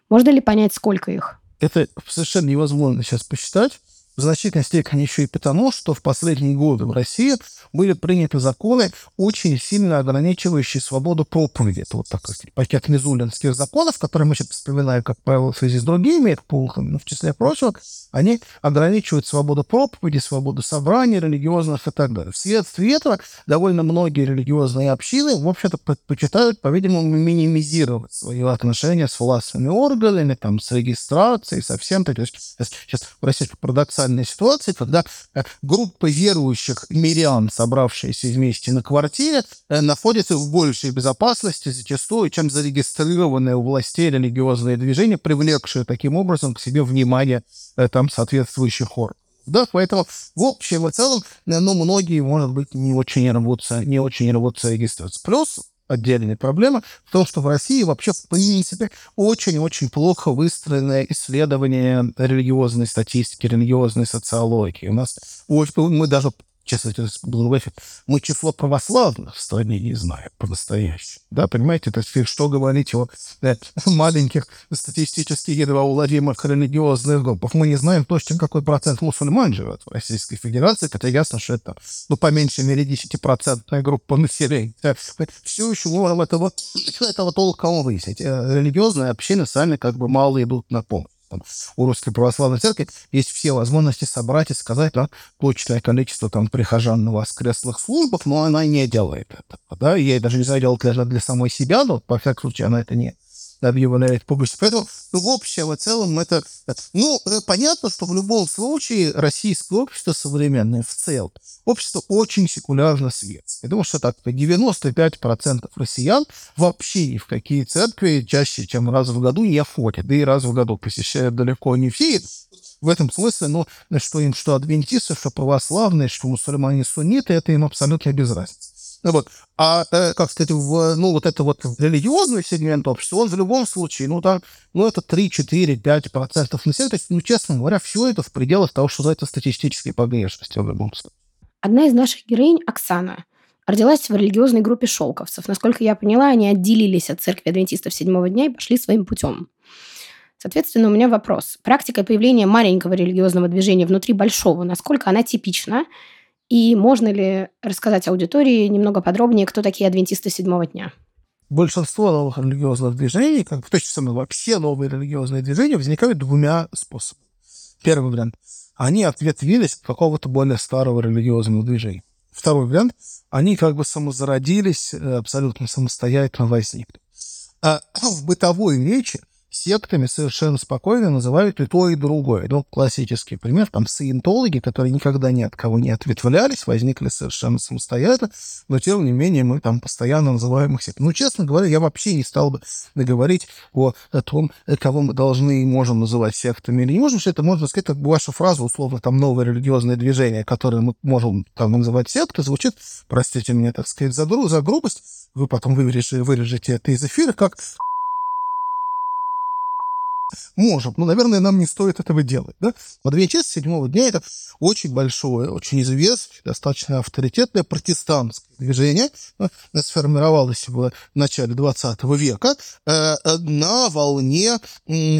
Можно ли понять, сколько их? Это совершенно невозможно сейчас посчитать в значительной степени еще и потому, что в последние годы в России были приняты законы, очень сильно ограничивающие свободу проповеди. Это вот так сказать, пакет мизулинских законов, которые мы сейчас вспоминаем, как правило, в связи с другими пунктами, но в числе прочего, они ограничивают свободу проповеди, свободу собраний религиозных и так далее. Вследствие этого довольно многие религиозные общины, в общем-то, предпочитают, по-видимому, минимизировать свои отношения с властными органами, там, с регистрацией, со всем. То есть сейчас в России парадоксально парадоксальная ситуация, когда э, группа верующих мирян, собравшиеся вместе на квартире, э, находятся в большей безопасности зачастую, чем зарегистрированные у властей религиозные движения, привлекшие таким образом к себе внимание э, там соответствующих органов. Да, поэтому в общем и целом, ну, многие, может быть, не очень рвутся, не очень рвутся регистрироваться. Плюс отдельная проблема в том, что в России вообще, в принципе, очень-очень плохо выстроенное исследование религиозной статистики, религиозной социологии. У нас мы даже честно говоря, мы число православных в стране не знаем по-настоящему. Да, понимаете, то есть что говорить о да, маленьких статистически едва уловимых религиозных группах. Мы не знаем точно, какой процент мусульман живет в Российской Федерации, хотя ясно, что это, ну, по меньшей мере, 10% группа населения. Все еще мы этого, этого толком выяснить. Э, религиозные общины сами как бы мало идут на помощь там, у Русской Православной Церкви есть все возможности собрать и сказать да, точное количество там прихожан на воскресных службах, но она не делает этого. Да? Ей даже не знаю, делать для, для самой себя, но, по всякому случаю, она это не объявляет публично. Поэтому ну, в общем и целом это... Ну, э, понятно, что в любом случае российское общество современное в целом, общество очень секулярно светское. Я думаю, что так 95% россиян вообще ни в какие церкви чаще, чем раз в году не ходят. Да и раз в году посещают далеко не все в этом смысле, ну, что им, что адвентисты, что православные, что мусульмане, сунниты, это им абсолютно без разницы. Вот. А, как сказать, в, ну, вот это вот религиозный сегмент общества, он в любом случае, ну, там, ну, это 3, 4, 5 процентов населения. То есть, ну, честно говоря, все это в пределах того, что за это статистические погрешности в любом случае. Одна из наших героинь, Оксана, родилась в религиозной группе шелковцев. Насколько я поняла, они отделились от церкви адвентистов седьмого дня и пошли своим путем. Соответственно, у меня вопрос. Практика появления маленького религиозного движения внутри большого, насколько она типична? И можно ли рассказать аудитории немного подробнее, кто такие адвентисты седьмого дня? Большинство новых религиозных движений, как в точно самое вообще новые религиозные движения, возникают двумя способами. Первый вариант. Они ответвились от какого-то более старого религиозного движения. Второй вариант. Они как бы самозародились, э, абсолютно самостоятельно возникли. А в бытовой речи сектами совершенно спокойно называют и то, и другое. Ну, классический пример, там саентологи, которые никогда ни от кого не ответвлялись, возникли совершенно самостоятельно, но тем не менее мы там постоянно называем их сектами. Ну, честно говоря, я вообще не стал бы говорить о, о том, кого мы должны и можем называть сектами или не можем, что это можно сказать, как бы ваша фраза, условно, там, новое религиозное движение, которое мы можем там называть сектой, звучит, простите меня, так сказать, за, за грубость, вы потом вырежете, вырежете это из эфира, как Можем, но, наверное, нам не стоит этого делать. Да? Адвентист седьмого дня – это очень большое, очень известное, достаточно авторитетное протестантское движение, э, сформировалось в начале 20 века э, на волне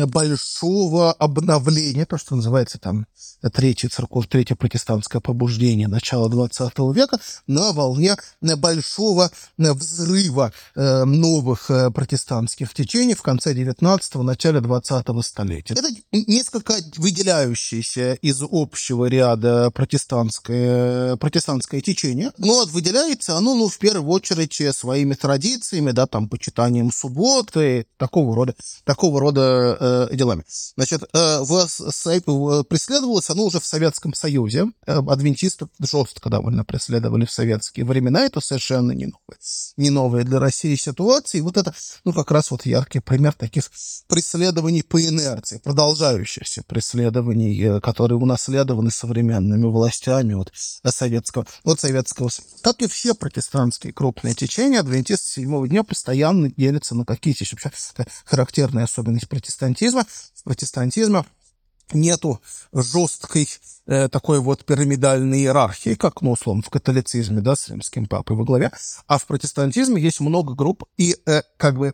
большого обновления, то, что называется там третье церковь, третье протестантское побуждение начала 20 века, на волне большого взрыва э, новых протестантских течений в конце 19-го, начале 20 столетия. Это несколько выделяющееся из общего ряда протестантское, протестантское течение, но выделяется оно, ну, в первую очередь, своими традициями, да, там, почитанием субботы, такого рода, такого рода э, делами. Значит, э, в, в, преследовалось оно уже в Советском Союзе. Э, адвентистов жестко довольно преследовали в советские времена. Это совершенно не новое, не новое для России ситуация. И вот это, ну, как раз вот яркий пример таких преследований по инерции, продолжающихся преследований, э, которые унаследованы современными властями от советского, от советского Как и все протестантские крупные течения, адвентисты седьмого дня постоянно делятся на какие-то еще характерные особенности протестантизма. Протестантизма нету жесткой э, такой вот пирамидальной иерархии, как, ну, условно, в католицизме, да, с римским папой во главе, а в протестантизме есть много групп, и э, как бы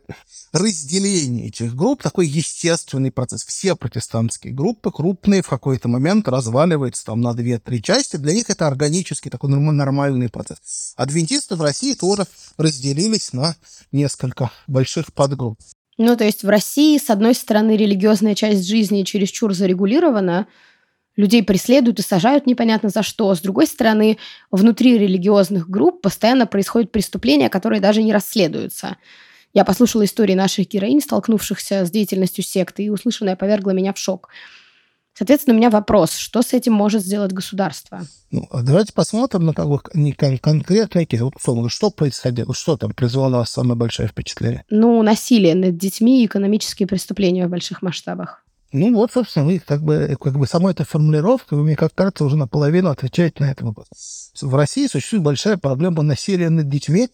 разделение этих групп такой естественный процесс. Все протестантские группы крупные в какой-то момент разваливаются там на две-три части, для них это органический такой нормальный процесс. Адвентисты в России тоже разделились на несколько больших подгрупп. Ну, то есть в России, с одной стороны, религиозная часть жизни чересчур зарегулирована, людей преследуют и сажают непонятно за что. С другой стороны, внутри религиозных групп постоянно происходят преступления, которые даже не расследуются. Я послушала истории наших героинь, столкнувшихся с деятельностью секты, и услышанное повергло меня в шок. Соответственно, у меня вопрос, что с этим может сделать государство? Ну, а давайте посмотрим на как бы не конкретные кейсы. Вот, условно, что происходило, что там произвело на вас самое большое впечатление? Ну, насилие над детьми и экономические преступления в больших масштабах. Ну вот, собственно, вы как бы, как бы сама эта формулировка, вы, мне как кажется, уже наполовину отвечаете на этот вопрос. В России существует большая проблема насилия над детьми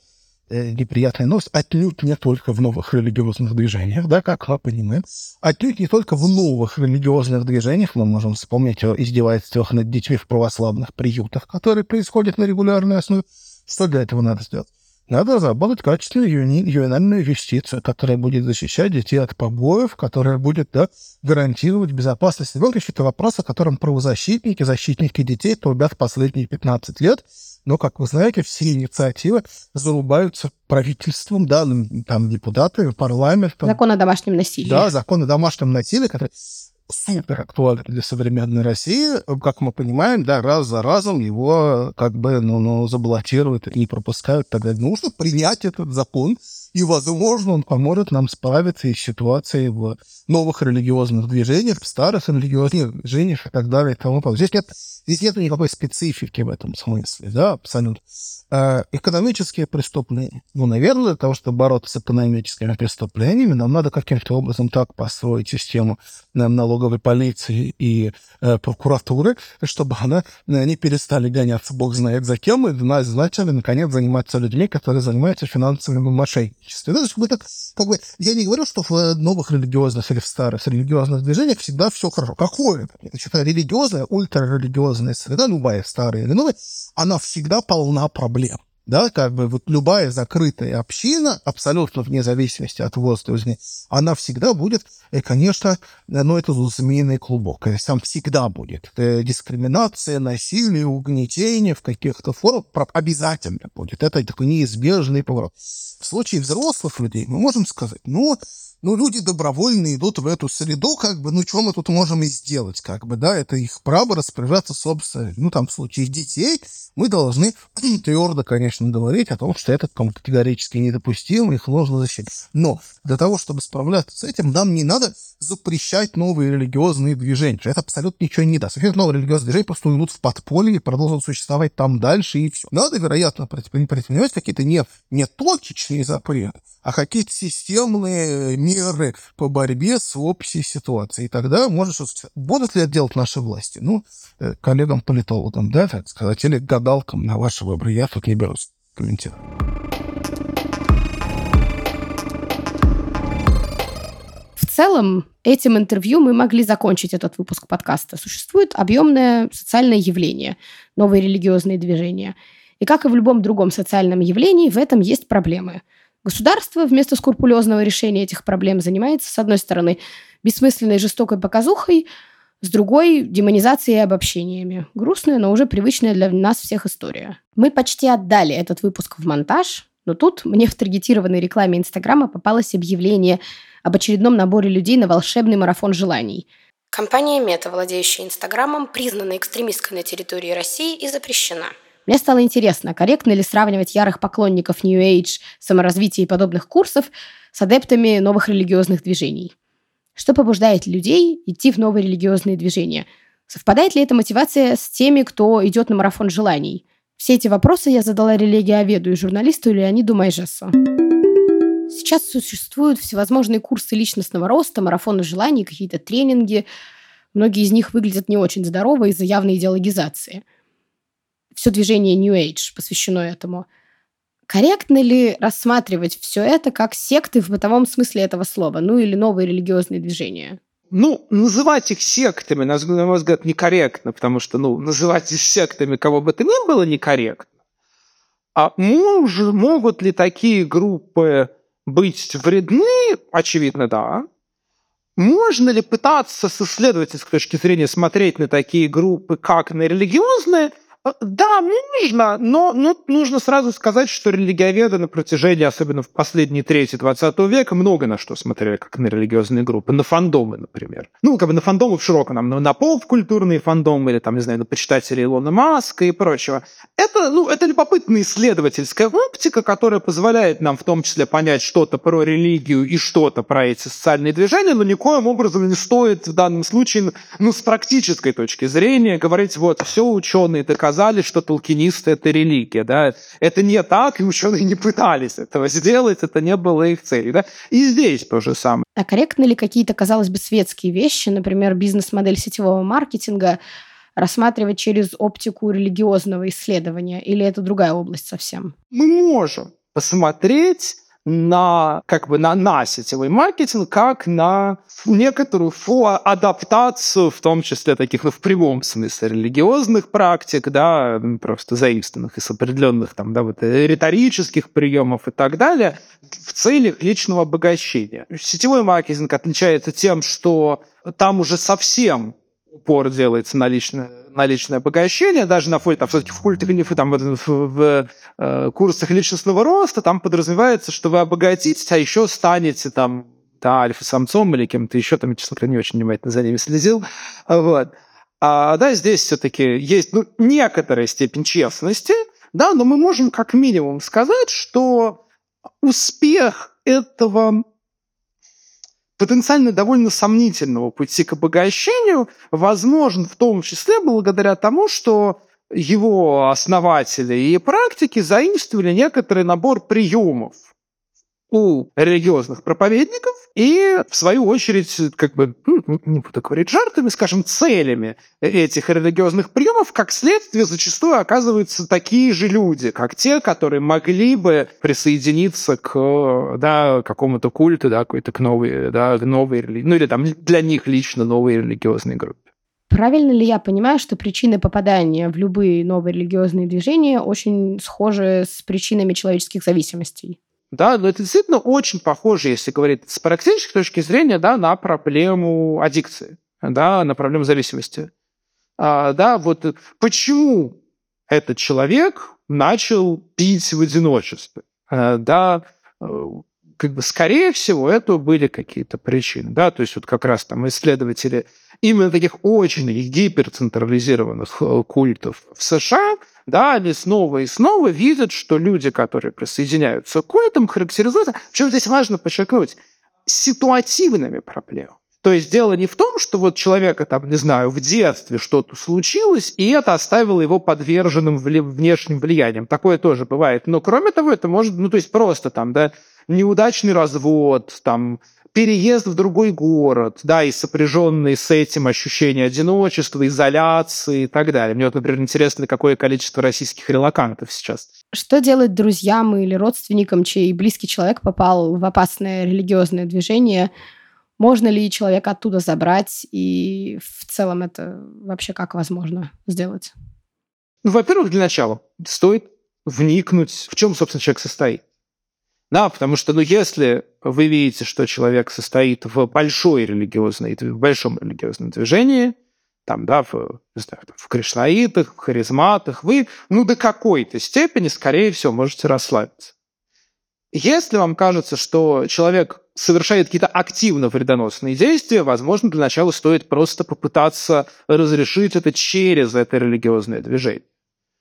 э, неприятная новость, отнюдь не только в новых религиозных движениях, да, как мы понимаем, отнюдь не только в новых религиозных движениях, мы можем вспомнить о издевательствах над детьми в православных приютах, которые происходят на регулярной основе. Что для этого надо сделать? Надо разработать качественную ювенальную юстицию, которая будет защищать детей от побоев, которая будет да, гарантировать безопасность ребенка. Это вопрос, о котором правозащитники, защитники детей трубят последние 15 лет. Но, как вы знаете, все инициативы зарубаются правительством, да, там депутаты, парламентом. Закон о домашнем насилии. Да, закон о домашнем насилии, который супер актуален для современной России. Как мы понимаем, да, раз за разом его как бы, ну, ну заблокируют и не пропускают. Тогда нужно принять этот закон, и, возможно, он поможет нам справиться из ситуации в новых религиозных движениях, в старых религиозных движениях и так далее и тому подобное. Здесь нет, здесь нет никакой специфики в этом смысле, да, абсолютно. Э, экономические преступления. Ну, наверное, для того, чтобы бороться с экономическими преступлениями, нам надо каким-то образом так построить систему э, налоговой полиции и э, прокуратуры, чтобы она, э, они перестали гоняться, бог знает за кем, и начали, наконец, заниматься людьми, которые занимаются финансовым мошенничеством. Ну, мы так, как бы, я не говорю, что в новых религиозных или в старых религиозных движениях всегда все хорошо. Какое? Значит, религиозная, ультрарелигиозная среда, любая старая или новая, она всегда полна проблем. Да, как бы вот любая закрытая община, абсолютно вне зависимости от возраста, она всегда будет, и, конечно, ну, это змеиный клубок. Есть там всегда будет э, дискриминация, насилие, угнетение в каких-то формах обязательно будет. Это такой неизбежный поворот. В случае взрослых людей мы можем сказать, ну, ну, люди добровольно идут в эту среду, как бы, ну, что мы тут можем и сделать, как бы, да, это их право распоряжаться собственно, ну, там, в случае детей, мы должны твердо, конечно, говорить о том, что это категорически недопустимо, их нужно защитить. Но для того, чтобы справляться с этим, нам не надо запрещать новые религиозные движения. Это абсолютно ничего не даст. Эти новые религиозные движения просто уйдут в подполье и продолжат существовать там дальше, и все. Надо, вероятно, предпринимать какие-то не, не точечные запреты, а какие-то системные меры по борьбе с общей ситуацией. И тогда можешь... Будут ли это делать наши власти? Ну, э, коллегам-политологам, да, так сказать, или гадалкам на ваше выбор. Я тут не берусь комментировать. В целом, этим интервью мы могли закончить этот выпуск подкаста. Существует объемное социальное явление, новые религиозные движения. И как и в любом другом социальном явлении, в этом есть проблемы – Государство вместо скрупулезного решения этих проблем занимается, с одной стороны, бессмысленной жестокой показухой, с другой – демонизацией и обобщениями. Грустная, но уже привычная для нас всех история. Мы почти отдали этот выпуск в монтаж, но тут мне в таргетированной рекламе Инстаграма попалось объявление об очередном наборе людей на волшебный марафон желаний. Компания Мета, владеющая Инстаграмом, признана экстремистской на территории России и запрещена – мне стало интересно, корректно ли сравнивать ярых поклонников New Age, саморазвития и подобных курсов с адептами новых религиозных движений. Что побуждает людей идти в новые религиозные движения? Совпадает ли эта мотивация с теми, кто идет на марафон желаний? Все эти вопросы я задала религиоведу и журналисту Леониду Майжесу. Сейчас существуют всевозможные курсы личностного роста, марафоны желаний, какие-то тренинги. Многие из них выглядят не очень здорово из-за явной идеологизации – все движение New Age посвящено этому. Корректно ли рассматривать все это как секты в бытовом смысле этого слова, ну или новые религиозные движения? Ну, называть их сектами, на мой взгляд, некорректно, потому что, ну, называть их сектами кого бы то ни было некорректно. А мож, могут ли такие группы быть вредны? Очевидно, да. Можно ли пытаться с исследовательской точки зрения смотреть на такие группы как на религиозные – Э, да, можно, но ну, нужно сразу сказать, что религиоведы на протяжении, особенно в последние трети 20 века, много на что смотрели, как на религиозные группы, на фандомы, например. Ну, как бы на фандомы в широком, на, на поп-культурные фандомы, или там, не знаю, на почитателей Илона Маска и прочего. Это, ну, это любопытная исследовательская оптика, которая позволяет нам в том числе понять что-то про религию и что-то про эти социальные движения, но никоим образом не стоит в данном случае, ну, с практической точки зрения, говорить, вот, все ученые доказали, сказали, что толкинисты — это религия, да, это не так, и ученые не пытались этого сделать, это не было их целью, да, и здесь то же самое. А корректны ли какие-то, казалось бы, светские вещи, например, бизнес-модель сетевого маркетинга, рассматривать через оптику религиозного исследования, или это другая область совсем? Мы можем. посмотреть на как бы на, на сетевой маркетинг как на некоторую адаптацию, в том числе таких, ну, в прямом смысле, религиозных практик, да, просто заимствованных из определенных там, да, вот риторических приемов и так далее, в целях личного обогащения. Сетевой маркетинг отличается тем, что там уже совсем упор делается на личное, на личное обогащение, даже на фоне, там, в культе, там, в, в, в э, курсах личностного роста, там подразумевается, что вы обогатитесь, а еще станете там, да, альфа-самцом или кем-то еще, там, я, честно говоря, не очень внимательно за ними следил, вот. А, да, здесь все-таки есть, ну, некоторая степень честности, да, но мы можем как минимум сказать, что успех этого потенциально довольно сомнительного пути к обогащению возможен в том числе благодаря тому, что его основатели и практики заимствовали некоторый набор приемов у религиозных проповедников и, в свою очередь, как бы, ну, не буду говорить жертвами, скажем, целями этих религиозных приемов, как следствие, зачастую оказываются такие же люди, как те, которые могли бы присоединиться к да, какому-то культу, да, какой-то к новой, да, новой религии, ну или там для них лично новой религиозной группе. Правильно ли я понимаю, что причины попадания в любые новые религиозные движения очень схожи с причинами человеческих зависимостей? Да, но это действительно очень похоже, если говорить с практической точки зрения, да, на проблему аддикции, да, на проблему зависимости. А, да, вот почему этот человек начал пить в одиночестве? А, да, э, как бы, скорее всего, это были какие-то причины, да, то есть вот как раз там исследователи именно таких очень гиперцентрализированных э, культов в США – да, они снова и снова видят, что люди, которые присоединяются к культам, характеризуются, чем здесь важно подчеркнуть, ситуативными проблемами. То есть дело не в том, что вот человека, там, не знаю, в детстве что-то случилось, и это оставило его подверженным внешним влиянием. Такое тоже бывает. Но кроме того, это может, ну, то есть просто там, да, неудачный развод, там, переезд в другой город, да, и сопряженные с этим ощущения одиночества, изоляции и так далее. Мне вот, например, интересно, какое количество российских релакантов сейчас. Что делать друзьям или родственникам, чей близкий человек попал в опасное религиозное движение? Можно ли человека оттуда забрать? И в целом это вообще как возможно сделать? Ну, во-первых, для начала стоит вникнуть, в чем, собственно, человек состоит. Да, потому что, ну, если вы видите, что человек состоит в большой религиозной, в большом религиозном движении, там, да, в, не знаю, в кришнаитах, в харизматах, вы, ну, до какой-то степени, скорее всего, можете расслабиться. Если вам кажется, что человек совершает какие-то активно вредоносные действия, возможно, для начала стоит просто попытаться разрешить это через это религиозное движение.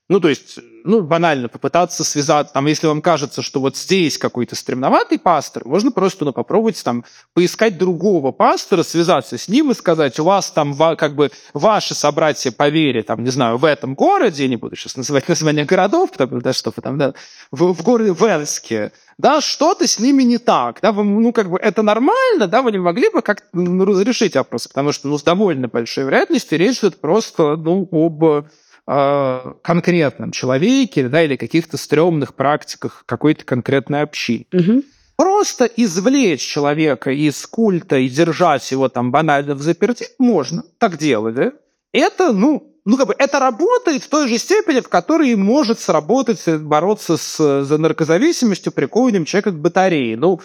Ну, то есть, ну, банально попытаться связать, там, если вам кажется, что вот здесь какой-то стремноватый пастор, можно просто, ну, попробовать там поискать другого пастора, связаться с ним и сказать, у вас там как бы ваши собратья по вере, там, не знаю, в этом городе, не буду сейчас называть название городов, потому да, что там, да, в, в городе Венске, да, что-то с ними не так, да, вы, ну, как бы это нормально, да, вы не могли бы как-то ну, разрешить вопрос, потому что, ну, с довольно большой вероятностью речь идет просто, ну, об э, конкретном человеке, да, или каких-то стрёмных практиках какой-то конкретной общины. Угу. Просто извлечь человека из культа и держать его там банально в заперти можно, так делать, да? Это, ну, ну, как бы это работает в той же степени, в которой может сработать бороться с, за наркозависимостью при человека к батарее. Ну,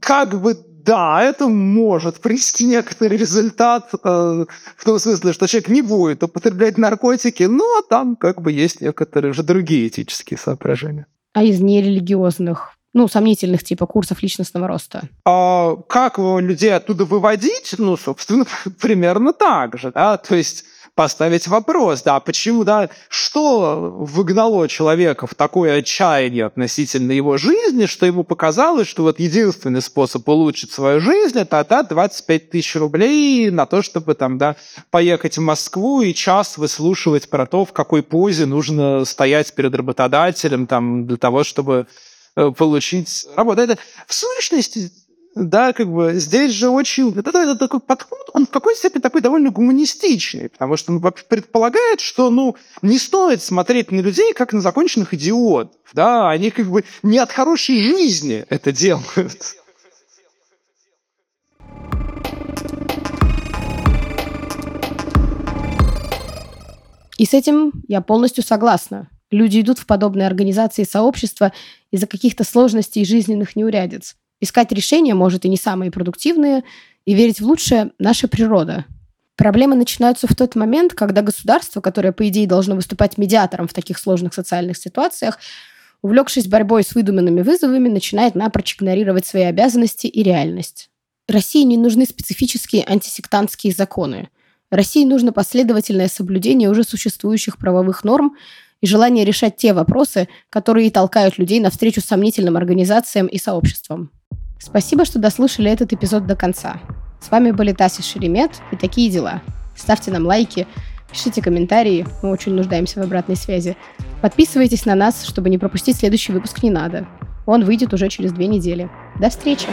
как бы да, это может принести некоторый результат, э, в том смысле, что человек не будет употреблять наркотики, но ну, а там как бы есть некоторые же другие этические соображения. А из нерелигиозных ну, сомнительных типа курсов личностного роста? А как людей оттуда выводить? Ну, собственно, примерно так же, да, то есть поставить вопрос, да, почему, да, что выгнало человека в такое отчаяние относительно его жизни, что ему показалось, что вот единственный способ улучшить свою жизнь, это отдать 25 тысяч рублей на то, чтобы там, да, поехать в Москву и час выслушивать про то, в какой позе нужно стоять перед работодателем, там, для того, чтобы э, получить работу. Это в сущности да, как бы здесь же очень... Это, это такой подход, он в какой степени такой довольно гуманистичный, потому что он предполагает, что, ну, не стоит смотреть на людей, как на законченных идиотов, да, они как бы не от хорошей жизни это делают. И с этим я полностью согласна. Люди идут в подобные организации и сообщества из-за каких-то сложностей и жизненных неурядиц. Искать решения, может, и не самые продуктивные, и верить в лучшее – наша природа. Проблемы начинаются в тот момент, когда государство, которое, по идее, должно выступать медиатором в таких сложных социальных ситуациях, увлекшись борьбой с выдуманными вызовами, начинает напрочь игнорировать свои обязанности и реальность. России не нужны специфические антисектантские законы. России нужно последовательное соблюдение уже существующих правовых норм и желание решать те вопросы, которые толкают людей навстречу сомнительным организациям и сообществам. Спасибо, что дослушали этот эпизод до конца. С вами были Тася Шеремет и такие дела. Ставьте нам лайки, пишите комментарии, мы очень нуждаемся в обратной связи. Подписывайтесь на нас, чтобы не пропустить следующий выпуск «Не надо». Он выйдет уже через две недели. До встречи!